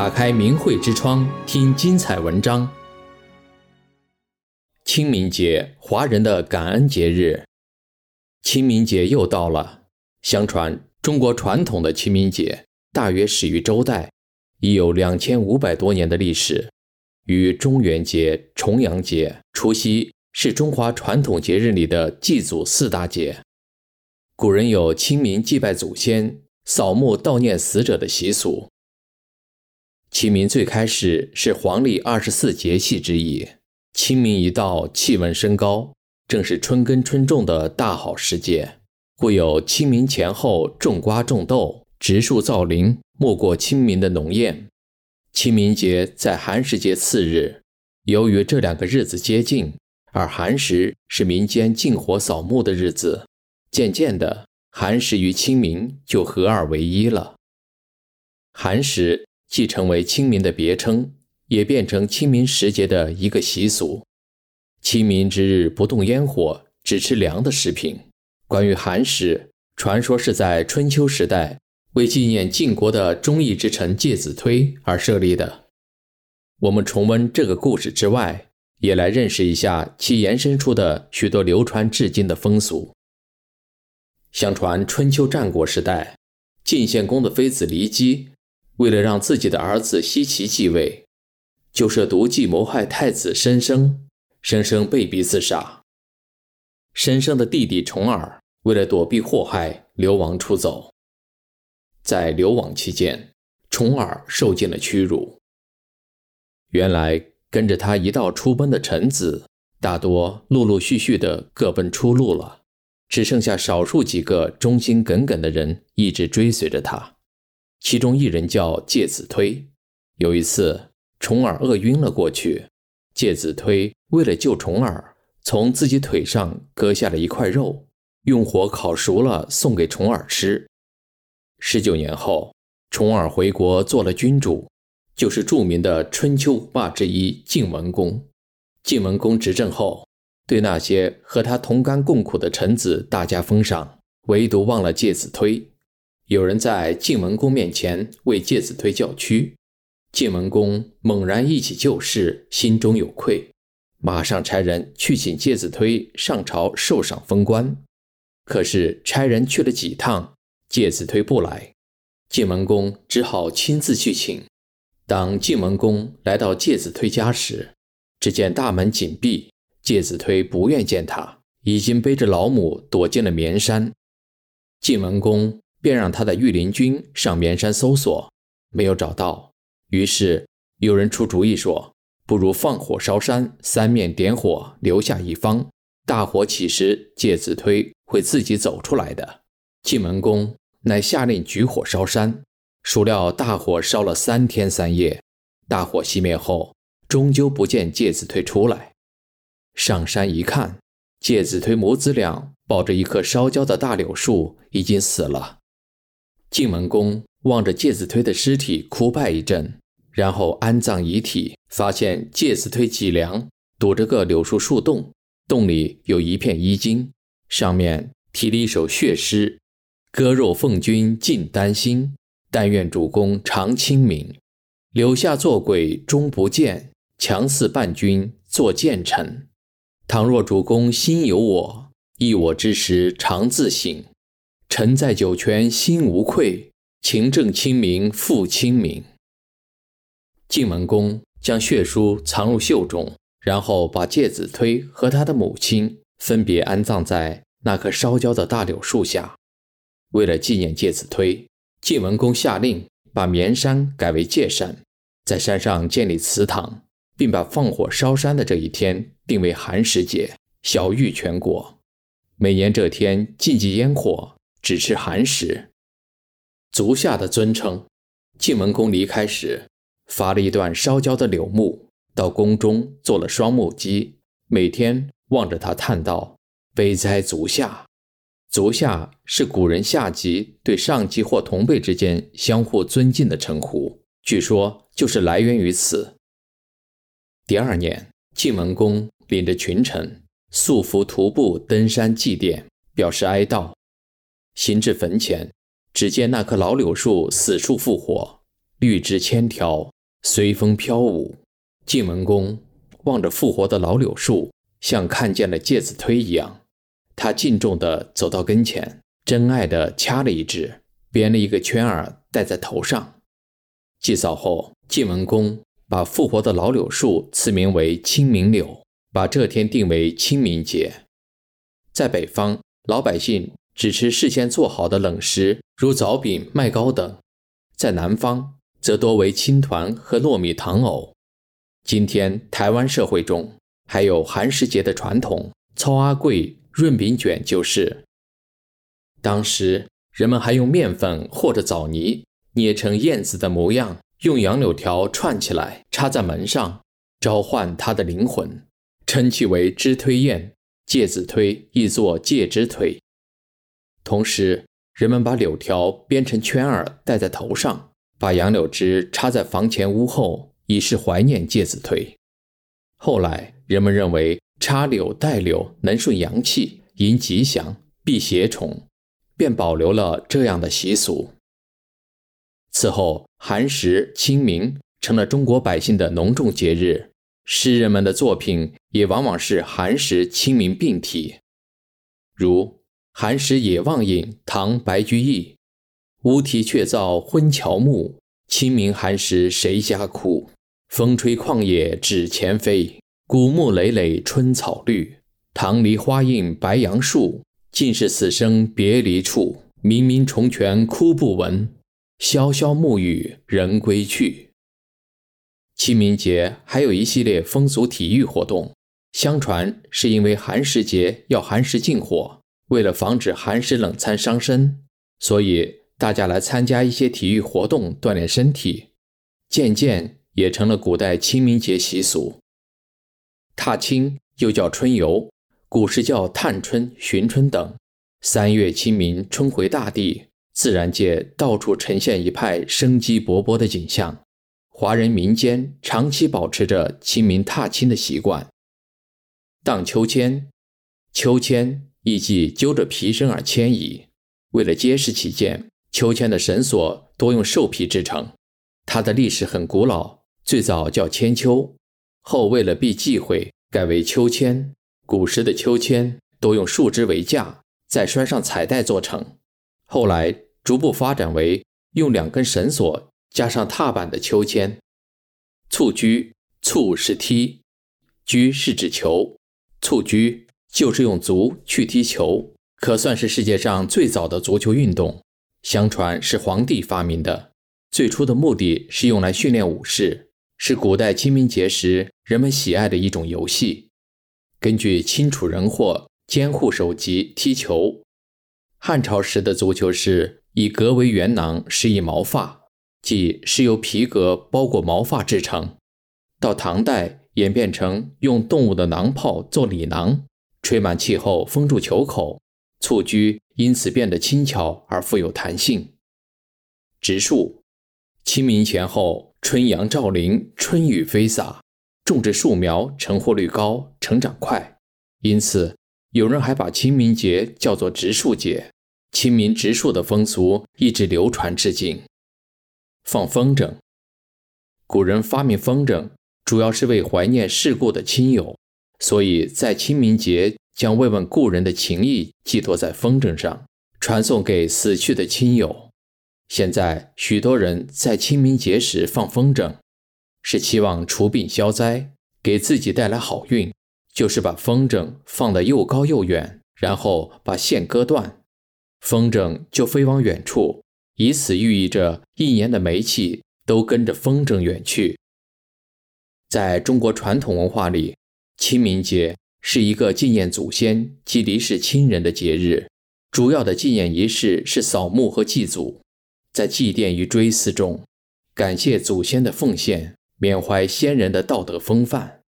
打开明慧之窗，听精彩文章。清明节，华人的感恩节日。清明节又到了。相传，中国传统的清明节大约始于周代，已有两千五百多年的历史。与中元节、重阳节、除夕是中华传统节日里的祭祖四大节。古人有清明祭拜祖先、扫墓悼念死者的习俗。清明最开始是黄历二十四节气之意。清明一到，气温升高，正是春耕春种的大好时节，故有清明前后种瓜种豆、植树造林、莫过清明的农谚。清明节在寒食节次日，由于这两个日子接近，而寒食是民间禁火扫墓的日子，渐渐的，寒食与清明就合二为一了。寒食既成为清明的别称，也变成清明时节的一个习俗。清明之日不动烟火，只吃凉的食品。关于寒食，传说是在春秋时代。为纪念晋国的忠义之臣介子推而设立的。我们重温这个故事之外，也来认识一下其延伸出的许多流传至今的风俗。相传春秋战国时代，晋献公的妃子骊姬，为了让自己的儿子奚齐继位，就设毒计谋害太子申生，申生被逼自杀。申生的弟弟重耳为了躲避祸害，流亡出走。在流亡期间，重耳受尽了屈辱。原来跟着他一道出奔的臣子，大多陆陆续续的各奔出路了，只剩下少数几个忠心耿耿的人一直追随着他。其中一人叫介子推。有一次，重耳饿晕了过去，介子推为了救重耳，从自己腿上割下了一块肉，用火烤熟了送给重耳吃。十九年后，重耳回国做了君主，就是著名的春秋五霸之一晋文公。晋文公执政后，对那些和他同甘共苦的臣子大加封赏，唯独忘了介子推。有人在晋文公面前为介子推叫屈，晋文公猛然忆起旧事，心中有愧，马上差人去请介子推上朝受赏封官。可是差人去了几趟，介子推不来，晋文公只好亲自去请。当晋文公来到介子推家时，只见大门紧闭，介子推不愿见他，已经背着老母躲进了绵山。晋文公便让他的御林军上绵山搜索，没有找到。于是有人出主意说，不如放火烧山，三面点火，留下一方。大火起时，介子推会自己走出来的。晋文公。乃下令举火烧山，孰料大火烧了三天三夜，大火熄灭后，终究不见介子推出来。上山一看，介子推母子俩抱着一棵烧焦的大柳树，已经死了。晋文公望着介子推的尸体哭拜一阵，然后安葬遗体，发现介子推脊梁堵着个柳树树洞，洞里有一片衣襟，上面题了一首血诗。割肉奉君尽丹心，但愿主公常清明。柳下做鬼终不见，强似伴君作谏臣。倘若主公心有我，忆我之时常自省。臣在九泉心无愧，勤政清明复清明。晋文公将血书藏入袖中，然后把介子推和他的母亲分别安葬在那棵烧焦的大柳树下。为了纪念介子推，晋文公下令把绵山改为介山，在山上建立祠堂，并把放火烧山的这一天定为寒食节，晓諭全国。每年这天禁忌烟火，只吃寒食。足下的尊称，晋文公离开时，伐了一段烧焦的柳木，到宫中做了双木屐，每天望着他叹道：“悲哉足下。”足下是古人下级对上级或同辈之间相互尊敬的称呼，据说就是来源于此。第二年，晋文公领着群臣素服徒步登山祭奠，表示哀悼。行至坟前，只见那棵老柳树死树复活，绿枝千条，随风飘舞。晋文公望着复活的老柳树，像看见了介子推一样，他敬重地走到跟前，珍爱地掐了一枝，编了一个圈儿戴在头上。祭扫后，晋文公把复活的老柳树赐名为清明柳，把这天定为清明节。在北方，老百姓只吃事先做好的冷食，如枣饼、麦糕等；在南方，则多为青团和糯米糖藕。今天台湾社会中还有寒食节的传统，糙阿贵、润饼卷就是。当时人们还用面粉或者枣泥捏成燕子的模样，用杨柳条串起来插在门上，召唤它的灵魂，称其为枝推燕。介子推亦作介之推。同时，人们把柳条编成圈儿戴在头上，把杨柳枝插在房前屋后。以示怀念介子推。后来人们认为插柳戴柳能顺阳气、迎吉祥、避邪虫，便保留了这样的习俗。此后，寒食、清明成了中国百姓的隆重节日，诗人们的作品也往往是寒食、清明并体，如《寒食野望引》唐白居易：“乌啼鹊噪昏乔木，清明寒食谁家哭？”风吹旷野指前飞，古木累累春草绿。棠梨花映白杨树，尽是死生别离处。冥冥重泉哭不闻，萧萧暮雨人归去。清明节还有一系列风俗体育活动，相传是因为寒食节要寒食禁火，为了防止寒食冷餐伤身，所以大家来参加一些体育活动锻炼身体，渐渐。也成了古代清明节习俗。踏青又叫春游，古时叫探春、寻春等。三月清明，春回大地，自然界到处呈现一派生机勃勃的景象。华人民间长期保持着清明踏青的习惯。荡秋千，秋千亦即揪着皮绳而迁移。为了结实起见，秋千的绳索多用兽皮制成。它的历史很古老。最早叫千秋，后为了避忌讳，改为秋千。古时的秋千多用树枝为架，再拴上彩带做成。后来逐步发展为用两根绳索加上踏板的秋千。蹴鞠，蹴是踢，鞠是指球。蹴鞠就是用足去踢球，可算是世界上最早的足球运动。相传是皇帝发明的，最初的目的是用来训练武士。是古代清明节时人们喜爱的一种游戏。根据清楚人或监护首级踢球，汉朝时的足球是以革为圆囊，施以毛发，即是由皮革包裹毛发制成。到唐代演变成用动物的囊泡做里囊，吹满气后封住球口，蹴鞠因此变得轻巧而富有弹性。植树，清明前后。春阳照林，春雨飞洒，种植树苗成活率高，成长快，因此有人还把清明节叫做植树节。清明植树的风俗一直流传至今。放风筝，古人发明风筝，主要是为怀念逝故的亲友，所以在清明节将慰问故人的情谊寄托在风筝上，传送给死去的亲友。现在许多人在清明节时放风筝，是期望除病消灾，给自己带来好运。就是把风筝放得又高又远，然后把线割断，风筝就飞往远处，以此寓意着一年的霉气都跟着风筝远去。在中国传统文化里，清明节是一个纪念祖先及离世亲人的节日，主要的纪念仪式是扫墓和祭祖。在祭奠与追思中，感谢祖先的奉献，缅怀先人的道德风范。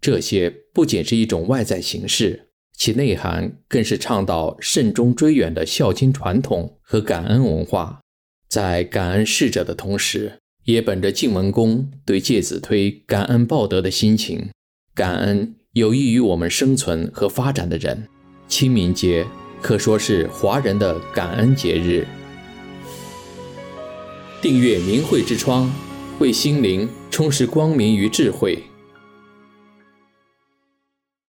这些不仅是一种外在形式，其内涵更是倡导慎终追远的孝亲传统和感恩文化。在感恩逝者的同时，也本着晋文公对介子推感恩报德的心情，感恩有益于我们生存和发展的人。清明节可说是华人的感恩节日。订阅明慧之窗，为心灵充实光明与智慧。